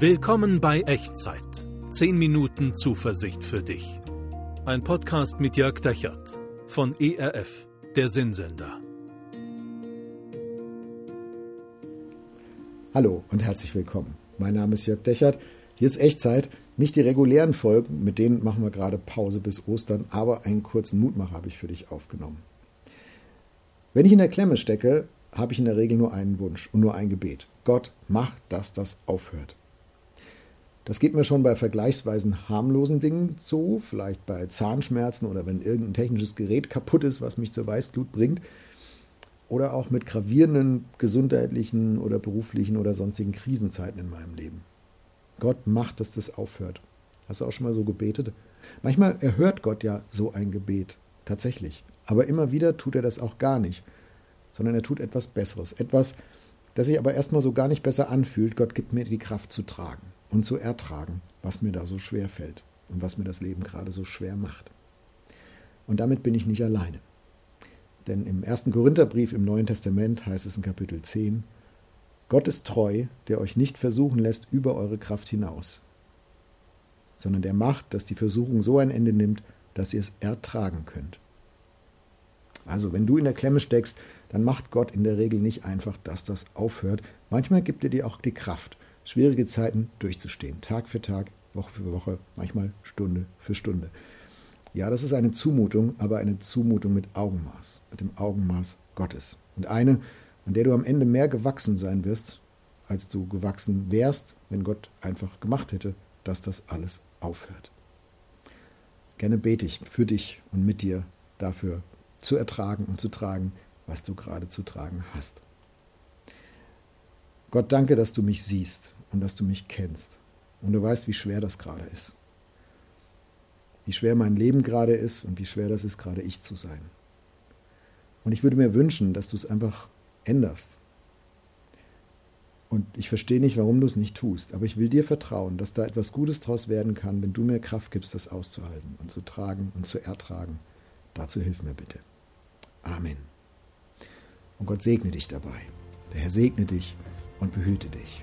Willkommen bei Echtzeit. 10 Minuten Zuversicht für dich. Ein Podcast mit Jörg Dechert von ERF, der Sinnsender. Hallo und herzlich willkommen. Mein Name ist Jörg Dechert. Hier ist Echtzeit. Nicht die regulären Folgen, mit denen machen wir gerade Pause bis Ostern, aber einen kurzen Mutmacher habe ich für dich aufgenommen. Wenn ich in der Klemme stecke, habe ich in der Regel nur einen Wunsch und nur ein Gebet. Gott, mach, dass das aufhört. Das geht mir schon bei vergleichsweise harmlosen Dingen so, vielleicht bei Zahnschmerzen oder wenn irgendein technisches Gerät kaputt ist, was mich zur Weißglut bringt. Oder auch mit gravierenden gesundheitlichen oder beruflichen oder sonstigen Krisenzeiten in meinem Leben. Gott macht, dass das aufhört. Hast du auch schon mal so gebetet? Manchmal erhört Gott ja so ein Gebet, tatsächlich. Aber immer wieder tut er das auch gar nicht, sondern er tut etwas Besseres. Etwas, das sich aber erstmal so gar nicht besser anfühlt. Gott gibt mir die Kraft zu tragen und zu ertragen, was mir da so schwer fällt und was mir das Leben gerade so schwer macht. Und damit bin ich nicht alleine. Denn im ersten Korintherbrief im Neuen Testament heißt es in Kapitel 10, Gott ist treu, der euch nicht versuchen lässt über eure Kraft hinaus, sondern der macht, dass die Versuchung so ein Ende nimmt, dass ihr es ertragen könnt. Also wenn du in der Klemme steckst, dann macht Gott in der Regel nicht einfach, dass das aufhört. Manchmal gibt er dir auch die Kraft schwierige Zeiten durchzustehen. Tag für Tag, Woche für Woche, manchmal Stunde für Stunde. Ja, das ist eine Zumutung, aber eine Zumutung mit Augenmaß, mit dem Augenmaß Gottes. Und eine, an der du am Ende mehr gewachsen sein wirst, als du gewachsen wärst, wenn Gott einfach gemacht hätte, dass das alles aufhört. Gerne bete ich für dich und mit dir dafür zu ertragen und zu tragen, was du gerade zu tragen hast. Gott, danke, dass du mich siehst und dass du mich kennst. Und du weißt, wie schwer das gerade ist. Wie schwer mein Leben gerade ist und wie schwer das ist, gerade ich zu sein. Und ich würde mir wünschen, dass du es einfach änderst. Und ich verstehe nicht, warum du es nicht tust, aber ich will dir vertrauen, dass da etwas Gutes draus werden kann, wenn du mir Kraft gibst, das auszuhalten und zu tragen und zu ertragen. Dazu hilf mir bitte. Amen. Und Gott segne dich dabei. Der Herr segne dich und behüte dich.